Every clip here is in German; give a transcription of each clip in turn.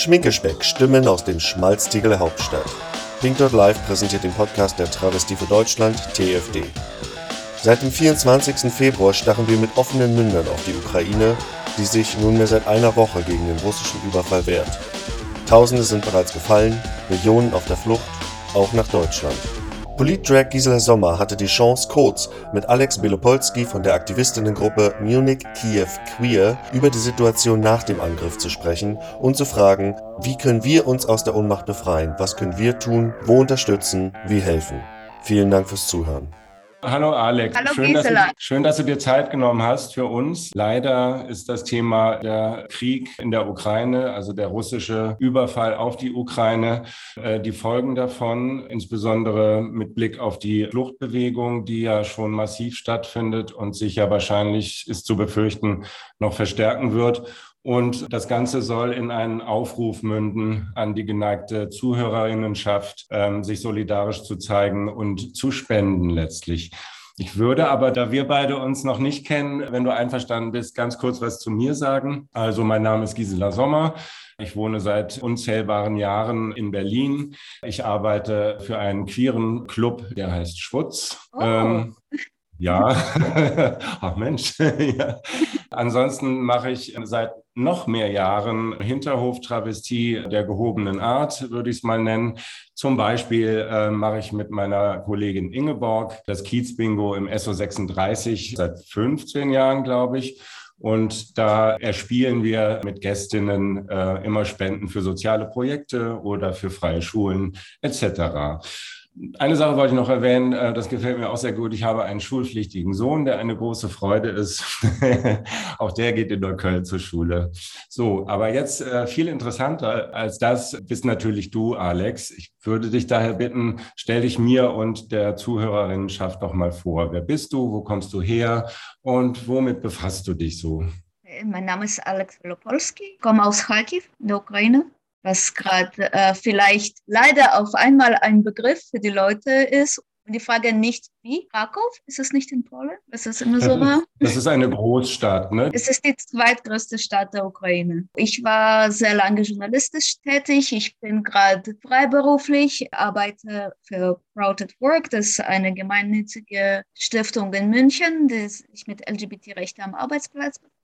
Schminkespeck, Stimmen aus dem Schmalztiegel Hauptstadt. Pink Dot Live präsentiert den Podcast der Travestie für Deutschland, TFD. Seit dem 24. Februar stachen wir mit offenen Mündern auf die Ukraine, die sich nunmehr seit einer Woche gegen den russischen Überfall wehrt. Tausende sind bereits gefallen, Millionen auf der Flucht, auch nach Deutschland. Politdrag Gisela Sommer hatte die Chance, kurz mit Alex Belopolski von der Aktivistinnengruppe Munich Kiew Queer über die Situation nach dem Angriff zu sprechen und zu fragen, wie können wir uns aus der Ohnmacht befreien, was können wir tun, wo unterstützen, wie helfen. Vielen Dank fürs Zuhören. Hallo Alex, Hallo schön, dass du, Gisela. schön, dass du dir Zeit genommen hast für uns. Leider ist das Thema der Krieg in der Ukraine, also der russische Überfall auf die Ukraine, äh, die Folgen davon, insbesondere mit Blick auf die Fluchtbewegung, die ja schon massiv stattfindet und sich ja wahrscheinlich ist zu befürchten noch verstärken wird. Und das Ganze soll in einen Aufruf münden an die geneigte Zuhörerinnenschaft, ähm, sich solidarisch zu zeigen und zu spenden letztlich. Ich würde aber, da wir beide uns noch nicht kennen, wenn du einverstanden bist, ganz kurz was zu mir sagen. Also mein Name ist Gisela Sommer. Ich wohne seit unzählbaren Jahren in Berlin. Ich arbeite für einen queeren Club, der heißt Schwutz. Oh. Ähm, ja, ach Mensch. ja. Ansonsten mache ich seit noch mehr Jahren Hinterhof-Travestie der gehobenen Art, würde ich es mal nennen. Zum Beispiel äh, mache ich mit meiner Kollegin Ingeborg das Kiez-Bingo im SO36 seit 15 Jahren, glaube ich. Und da erspielen wir mit Gästinnen äh, immer Spenden für soziale Projekte oder für freie Schulen etc. Eine Sache wollte ich noch erwähnen, äh, das gefällt mir auch sehr gut. Ich habe einen schulpflichtigen Sohn, der eine große Freude ist. auch der geht in Neukölln zur Schule. So, aber jetzt äh, viel interessanter als das bist natürlich du, Alex. Ich würde dich daher bitten, stell dich mir und der Zuhörerinnenschaft doch mal vor. Wer bist du? Wo kommst du her? Und womit befasst du dich so? Mein Name ist Alex Velopolski, komme aus Kharkiv, der Ukraine, was gerade äh, vielleicht leider auf einmal ein Begriff für die Leute ist. Und die Frage nicht, wie? Krakow? Ist es nicht in Polen? Ist es immer so war? Das ist eine Großstadt, ne? Es ist die zweitgrößte Stadt der Ukraine. Ich war sehr lange journalistisch tätig. Ich bin gerade freiberuflich, arbeite für Proud at Work. Das ist eine gemeinnützige Stiftung in München, die sich mit LGBT-Rechten am Arbeitsplatz befasst.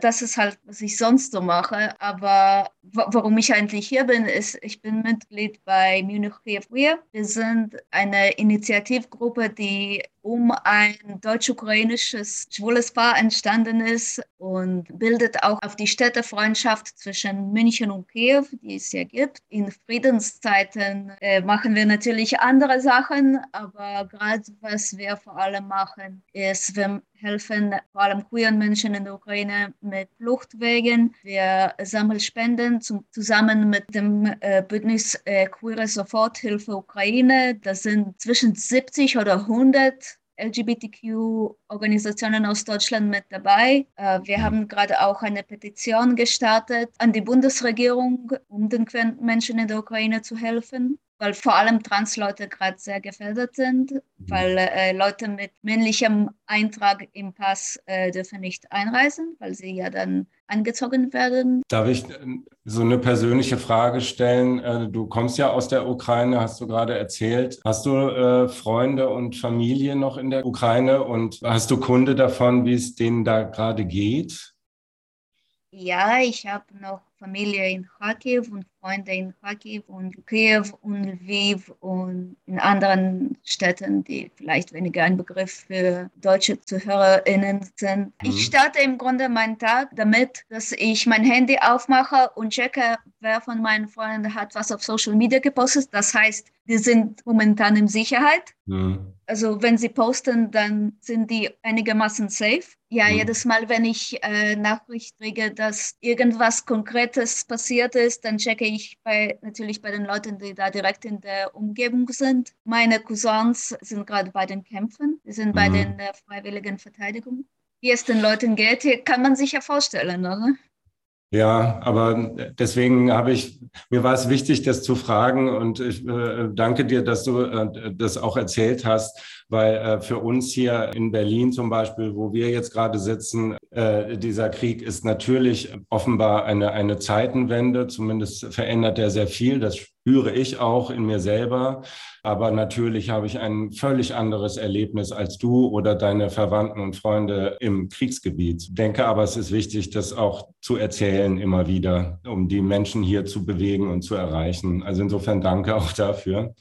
Das ist halt, was ich sonst so mache. Aber wa- warum ich eigentlich hier bin, ist, ich bin Mitglied bei Munich Kiew Queer. Wir sind eine Initiativgruppe, die um ein deutsch-ukrainisches schwules Paar entstanden ist und bildet auch auf die Städtefreundschaft zwischen München und Kiew, die es ja gibt. In Friedenszeiten äh, machen wir natürlich andere Sachen, aber gerade was wir vor allem machen, ist, wir helfen vor allem queeren Menschen in der Ukraine mit Fluchtwegen. Wir sammeln Spenden zum, zusammen mit dem äh, Bündnis äh, Queere Soforthilfe Ukraine. Das sind zwischen 70 oder 100 LGBTQ-Organisationen aus Deutschland mit dabei. Äh, wir haben gerade auch eine Petition gestartet an die Bundesregierung, um den Menschen in der Ukraine zu helfen, weil vor allem Transleute gerade sehr gefährdet sind, weil äh, Leute mit männlichem Eintrag im Pass äh, dürfen nicht einreisen, weil sie ja dann angezogen werden. Darf ich äh, so eine persönliche Frage stellen? Äh, Du kommst ja aus der Ukraine, hast du gerade erzählt. Hast du äh, Freunde und Familie noch in der Ukraine und hast du Kunde davon, wie es denen da gerade geht? Ja, ich habe noch Familie in Kharkiv und Freunde in Kharkiv und Kiew und Lviv und in anderen Städten, die vielleicht weniger ein Begriff für deutsche ZuhörerInnen sind. Mhm. Ich starte im Grunde meinen Tag damit, dass ich mein Handy aufmache und checke, wer von meinen Freunden hat was auf Social Media gepostet. Das heißt, die sind momentan in Sicherheit. Hm. Also wenn sie posten, dann sind die einigermaßen safe. Ja, Mhm. jedes Mal, wenn ich äh, Nachricht kriege, dass irgendwas Konkretes passiert ist, dann checke ich bei, natürlich bei den Leuten, die da direkt in der Umgebung sind. Meine Cousins sind gerade bei den Kämpfen, die sind bei Mhm. den äh, freiwilligen Verteidigung. Wie es den Leuten geht, hier kann man sich ja vorstellen, oder? Ja, aber deswegen habe ich, mir war es wichtig, das zu fragen und ich äh, danke dir, dass du äh, das auch erzählt hast, weil äh, für uns hier in Berlin zum Beispiel, wo wir jetzt gerade sitzen, äh, dieser Krieg ist natürlich offenbar eine, eine Zeitenwende. Zumindest verändert er sehr viel. Das spüre ich auch in mir selber. Aber natürlich habe ich ein völlig anderes Erlebnis als du oder deine Verwandten und Freunde im Kriegsgebiet. Ich denke aber, es ist wichtig, das auch zu erzählen immer wieder, um die Menschen hier zu bewegen und zu erreichen. Also insofern danke auch dafür.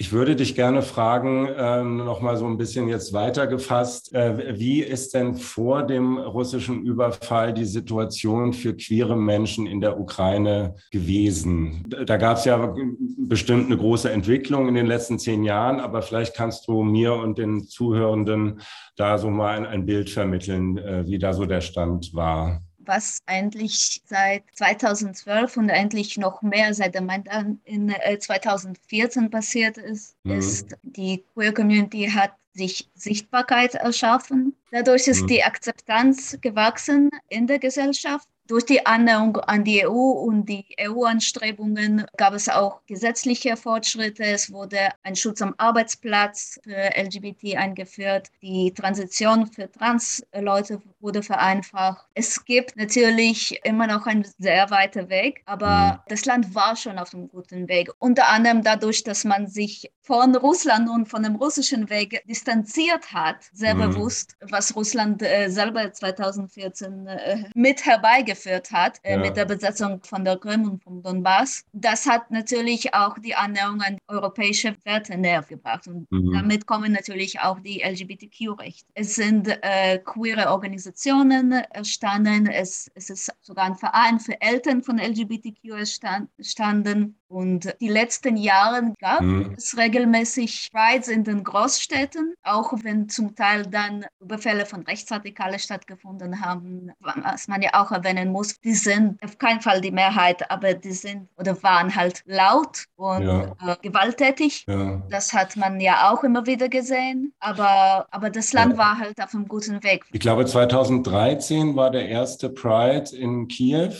Ich würde dich gerne fragen, äh, noch mal so ein bisschen jetzt weitergefasst, äh, wie ist denn vor dem russischen Überfall die Situation für queere Menschen in der Ukraine gewesen? Da gab es ja bestimmt eine große Entwicklung in den letzten zehn Jahren, aber vielleicht kannst du mir und den Zuhörenden da so mal ein, ein Bild vermitteln, äh, wie da so der Stand war was eigentlich seit 2012 und eigentlich noch mehr seit der Maidan in 2014 äh, passiert ist, mhm. ist, die Queer Community hat sich Sichtbarkeit erschaffen. Dadurch ist mhm. die Akzeptanz gewachsen in der Gesellschaft durch die Annäherung an die EU und die EU-Anstrebungen gab es auch gesetzliche Fortschritte. Es wurde ein Schutz am Arbeitsplatz für LGBT eingeführt. Die Transition für Trans-Leute wurde vereinfacht. Es gibt natürlich immer noch einen sehr weiten Weg, aber mhm. das Land war schon auf einem guten Weg. Unter anderem dadurch, dass man sich von Russland und von dem russischen Weg distanziert hat, sehr mhm. bewusst, was Russland äh, selber 2014 äh, mit herbeigeführt geführt hat äh, ja. mit der Besetzung von der Krim und vom Donbass. Das hat natürlich auch die Annäherung an europäische Werte näher gebracht. Und mhm. damit kommen natürlich auch die LGBTQ-Rechte. Es sind äh, queere Organisationen entstanden. Es, es ist sogar ein Verein für Eltern von LGBTQ entstanden. Und die letzten Jahre gab mhm. es regelmäßig Prides in den Großstädten, auch wenn zum Teil dann Überfälle von Rechtsradikalen stattgefunden haben, was man ja auch erwähnen muss. Die sind auf keinen Fall die Mehrheit, aber die sind oder waren halt laut und ja. äh, gewalttätig. Ja. Das hat man ja auch immer wieder gesehen. Aber, aber das Land ja. war halt auf einem guten Weg. Ich glaube, 2013 war der erste Pride in Kiew.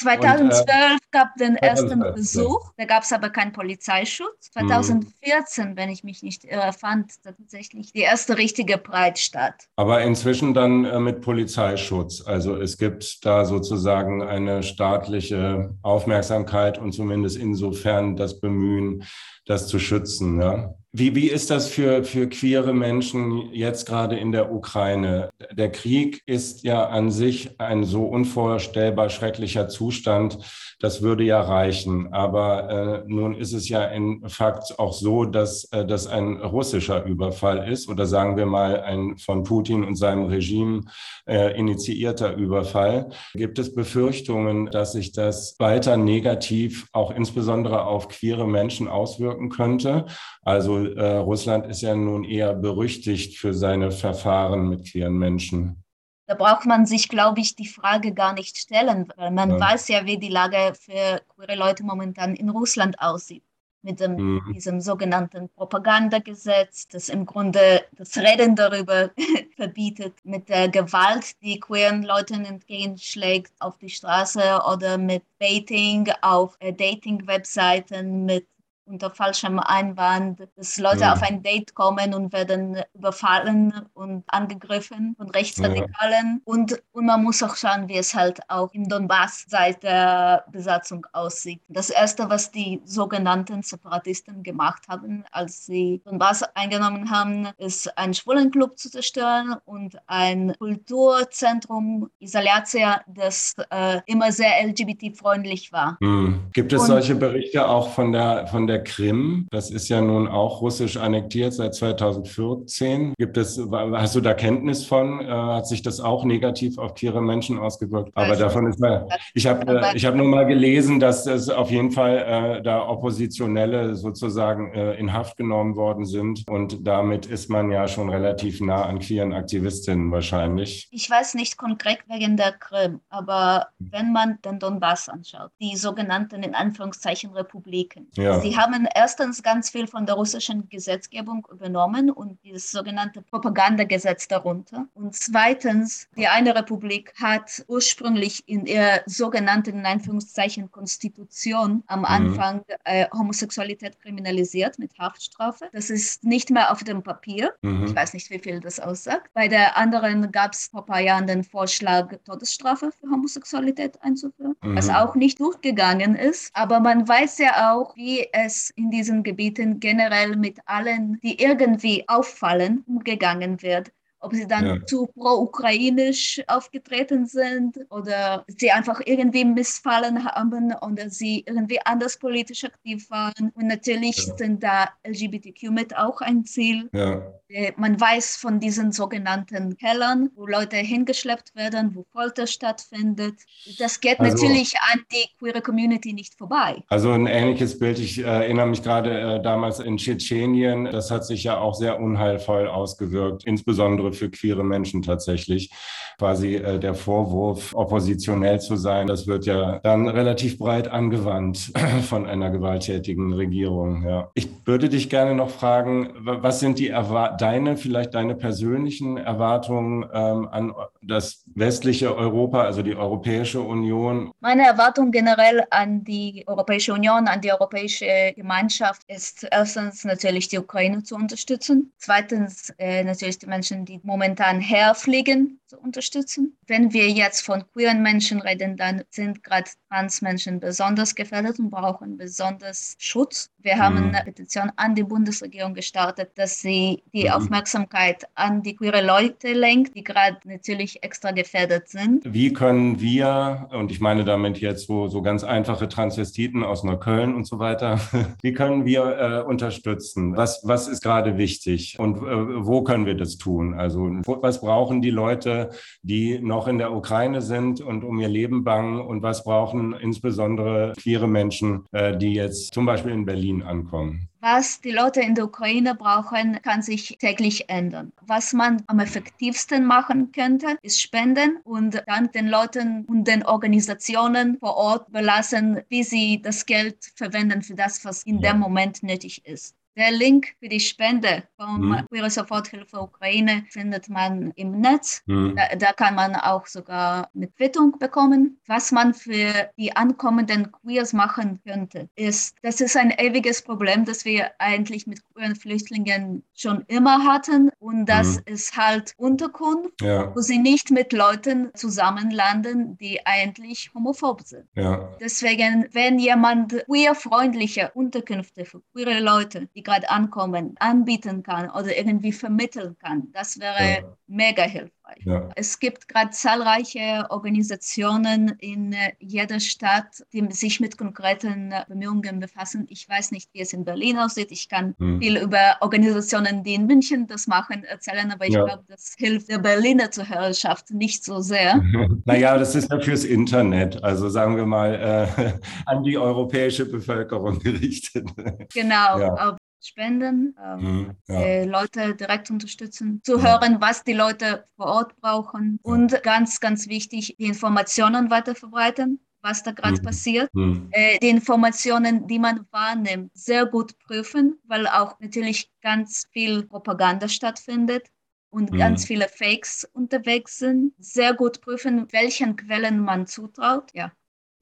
2012 und, äh, gab den ersten Besuch. Da gab es aber keinen Polizeischutz. 2014, mhm. wenn ich mich nicht irre, fand tatsächlich die erste richtige Pride statt. Aber inzwischen dann äh, mit Polizeischutz. Also es gibt da sozusagen eine staatliche Aufmerksamkeit und zumindest insofern das Bemühen, das zu schützen. Ja? Wie, wie ist das für, für queere Menschen jetzt gerade in der Ukraine? Der Krieg ist ja an sich ein so unvorstellbar schrecklicher Zustand. Das würde ja reichen. Aber äh, nun ist es ja in Fakt auch so, dass äh, das ein russischer Überfall ist oder sagen wir mal ein von Putin und seinem Regime äh, initiierter Überfall. Gibt es Befürchtungen, dass sich das weiter negativ auch insbesondere auf queere Menschen auswirken könnte? Also äh, Russland ist ja nun eher berüchtigt für seine Verfahren mit queeren Menschen. Da braucht man sich, glaube ich, die Frage gar nicht stellen, weil man ja. weiß ja, wie die Lage für queere Leute momentan in Russland aussieht. Mit dem, mhm. diesem sogenannten Propagandagesetz, das im Grunde das Reden darüber verbietet, mit der Gewalt, die queeren Leuten entgegenschlägt auf die Straße oder mit Dating auf äh, Dating-Webseiten, mit unter falschem Einwand, dass Leute ja. auf ein Date kommen und werden überfallen und angegriffen von Rechtsradikalen. Ja. Und, und man muss auch schauen, wie es halt auch im Donbass seit der Besatzung aussieht. Das Erste, was die sogenannten Separatisten gemacht haben, als sie Donbass eingenommen haben, ist einen Schwulenclub zu zerstören und ein Kulturzentrum Isolatia, das äh, immer sehr LGBT-freundlich war. Mhm. Gibt es und, solche Berichte auch von der, von der der Krim. Das ist ja nun auch russisch annektiert seit 2014. Gibt es, hast du da Kenntnis von? Äh, hat sich das auch negativ auf queere Menschen ausgewirkt? Aber davon ist mal, ich habe äh, ich habe nur mal gelesen, dass es auf jeden Fall äh, da Oppositionelle sozusagen äh, in Haft genommen worden sind. Und damit ist man ja schon relativ nah an queeren Aktivistinnen wahrscheinlich. Ich weiß nicht konkret wegen der Krim, aber wenn man den Donbass anschaut, die sogenannten in Anführungszeichen Republiken, ja. sie haben haben erstens ganz viel von der russischen Gesetzgebung übernommen und dieses sogenannte Propagandagesetz darunter. Und zweitens, die eine Republik hat ursprünglich in ihrer sogenannten, in Anführungszeichen, Konstitution am mhm. Anfang mhm. äh, Homosexualität kriminalisiert mit Haftstrafe. Das ist nicht mehr auf dem Papier. Mhm. Ich weiß nicht, wie viel das aussagt. Bei der anderen gab es vor ein paar Jahren den Vorschlag, Todesstrafe für Homosexualität einzuführen, mhm. was auch nicht durchgegangen ist. Aber man weiß ja auch, wie es in diesen Gebieten generell mit allen, die irgendwie auffallen, umgegangen wird ob sie dann ja. zu pro-ukrainisch aufgetreten sind oder sie einfach irgendwie missfallen haben oder sie irgendwie anders politisch aktiv waren. Und natürlich ja. sind da LGBTQ mit auch ein Ziel. Ja. Äh, man weiß von diesen sogenannten Kellern, wo Leute hingeschleppt werden, wo Folter stattfindet. Das geht also, natürlich an die queere Community nicht vorbei. Also ein ähnliches Bild. Ich äh, erinnere mich gerade äh, damals in Tschetschenien. Das hat sich ja auch sehr unheilvoll ausgewirkt, insbesondere für queere Menschen tatsächlich. Quasi äh, der Vorwurf, oppositionell zu sein, das wird ja dann relativ breit angewandt von einer gewalttätigen Regierung. Ja. Ich würde dich gerne noch fragen, was sind die Erwar deine, vielleicht deine persönlichen Erwartungen ähm, an das westliche Europa, also die Europäische Union? Meine Erwartung generell an die Europäische Union, an die Europäische Gemeinschaft ist erstens natürlich die Ukraine zu unterstützen, zweitens äh, natürlich die Menschen, die momentan herfliegen, zu unterstützen. Wenn wir jetzt von queeren Menschen reden, dann sind gerade Transmenschen besonders gefährdet und brauchen besonders Schutz. Wir haben mhm. eine Petition an die Bundesregierung gestartet, dass sie die mhm. Aufmerksamkeit an die queere Leute lenkt, die gerade natürlich extra gefährdet sind. Wie können wir, und ich meine damit jetzt so, so ganz einfache Transvestiten aus Neukölln und so weiter, wie können wir äh, unterstützen? Was, was ist gerade wichtig und äh, wo können wir das tun? Also was brauchen die Leute, die noch in der Ukraine sind und um ihr Leben bangen und was brauchen insbesondere queere Menschen, äh, die jetzt zum Beispiel in Berlin ankommen? Was die Leute in der Ukraine brauchen, kann sich täglich ändern. Was man am effektivsten machen könnte, ist spenden und dann den Leuten und den Organisationen vor Ort belassen, wie sie das Geld verwenden für das, was in ja. dem Moment nötig ist. Der Link für die Spende vom mhm. Queere Soforthilfe Ukraine findet man im Netz. Mhm. Da, da, kann man auch sogar eine Quittung bekommen. Was man für die ankommenden Queers machen könnte, ist, das ist ein ewiges Problem, das wir eigentlich mit queeren Flüchtlingen schon immer hatten. Und das mhm. ist halt Unterkunft, ja. wo sie nicht mit Leuten zusammenlanden, die eigentlich homophob sind. Ja. Deswegen, wenn jemand queer-freundliche Unterkünfte für queere Leute, die gerade ankommen, anbieten kann oder irgendwie vermitteln kann. Das wäre ja. mega hilfreich. Ja. Es gibt gerade zahlreiche Organisationen in äh, jeder Stadt, die sich mit konkreten äh, Bemühungen befassen. Ich weiß nicht, wie es in Berlin aussieht. Ich kann hm. viel über Organisationen, die in München das machen, erzählen, aber ich ja. glaube, das hilft der Berliner Zuhörerschaft nicht so sehr. naja, das ist ja fürs Internet, also sagen wir mal äh, an die europäische Bevölkerung gerichtet. Genau, ja spenden, ähm, mhm, ja. Leute direkt unterstützen, zu ja. hören, was die Leute vor Ort brauchen und ganz, ganz wichtig, die Informationen weiter verbreiten was da gerade mhm. passiert, mhm. Äh, die Informationen, die man wahrnimmt, sehr gut prüfen, weil auch natürlich ganz viel Propaganda stattfindet und mhm. ganz viele Fakes unterwegs sind. Sehr gut prüfen, welchen Quellen man zutraut. Ja.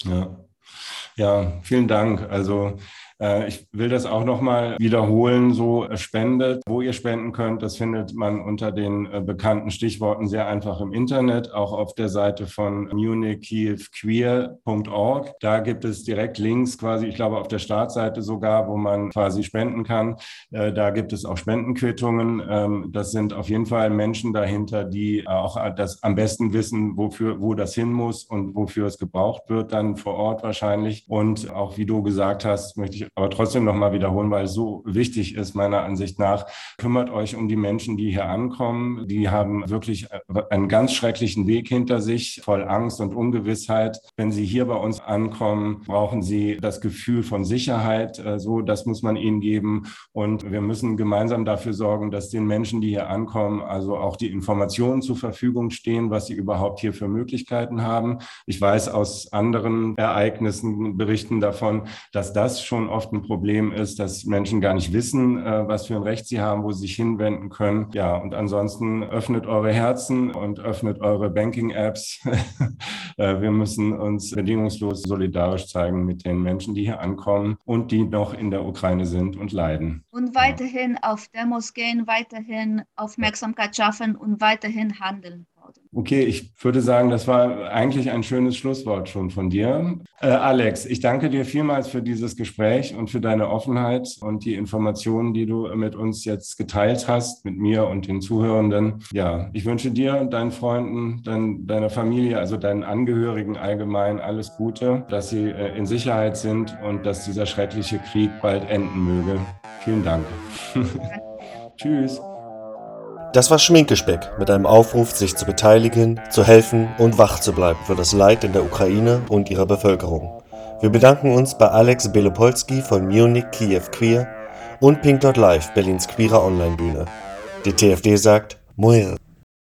Ja, ja vielen Dank. Also ich will das auch nochmal wiederholen, so äh, spendet, wo ihr spenden könnt. Das findet man unter den äh, bekannten Stichworten sehr einfach im Internet, auch auf der Seite von munichkievqueer.org. Da gibt es direkt Links quasi, ich glaube auf der Startseite sogar, wo man quasi spenden kann. Da gibt es auch Spendenquittungen. Ähm, das sind auf jeden Fall Menschen dahinter, die auch das am besten wissen, wofür, wo das hin muss und wofür es gebraucht wird, dann vor Ort wahrscheinlich. Und auch wie du gesagt hast, möchte ich aber trotzdem nochmal wiederholen, weil es so wichtig ist, meiner Ansicht nach. Kümmert euch um die Menschen, die hier ankommen. Die haben wirklich einen ganz schrecklichen Weg hinter sich, voll Angst und Ungewissheit. Wenn sie hier bei uns ankommen, brauchen sie das Gefühl von Sicherheit. Äh, so, das muss man ihnen geben. Und wir müssen gemeinsam dafür sorgen, dass den Menschen, die hier ankommen, also auch die Informationen zur Verfügung stehen, was sie überhaupt hier für Möglichkeiten haben. Ich weiß aus anderen Ereignissen, Berichten davon, dass das schon oft oft ein Problem ist, dass Menschen gar nicht wissen, äh, was für ein Recht sie haben, wo sie sich hinwenden können. Ja, und ansonsten öffnet eure Herzen und öffnet eure Banking-Apps. Äh, wir müssen uns bedingungslos solidarisch zeigen mit den Menschen, die hier ankommen und die noch in der Ukraine sind und leiden. Und weiterhin auf Demos gehen, weiterhin Aufmerksamkeit schaffen und weiterhin handeln. Okay, ich würde sagen, das war eigentlich ein schönes Schlusswort schon von dir. Äh, Alex, ich danke dir vielmals für dieses Gespräch und für deine Offenheit und die Informationen, die du mit uns jetzt geteilt hast, mit mir und den Zuhörenden. Ja, ich wünsche dir und deinen Freunden, dein, deiner Familie, also deinen Angehörigen allgemein alles Gute, dass sie äh, in Sicherheit sind und dass dieser schreckliche Krieg bald enden möge. Vielen Dank. Tschüss. Das war Schminkespeck mit einem Aufruf, sich zu beteiligen, zu helfen und wach zu bleiben für das Leid in der Ukraine und ihrer Bevölkerung. Wir bedanken uns bei Alex Belopolski von Munich Kiew Queer und Pink.Live, Berlins queerer Online-Bühne. Die TFD sagt, Muir.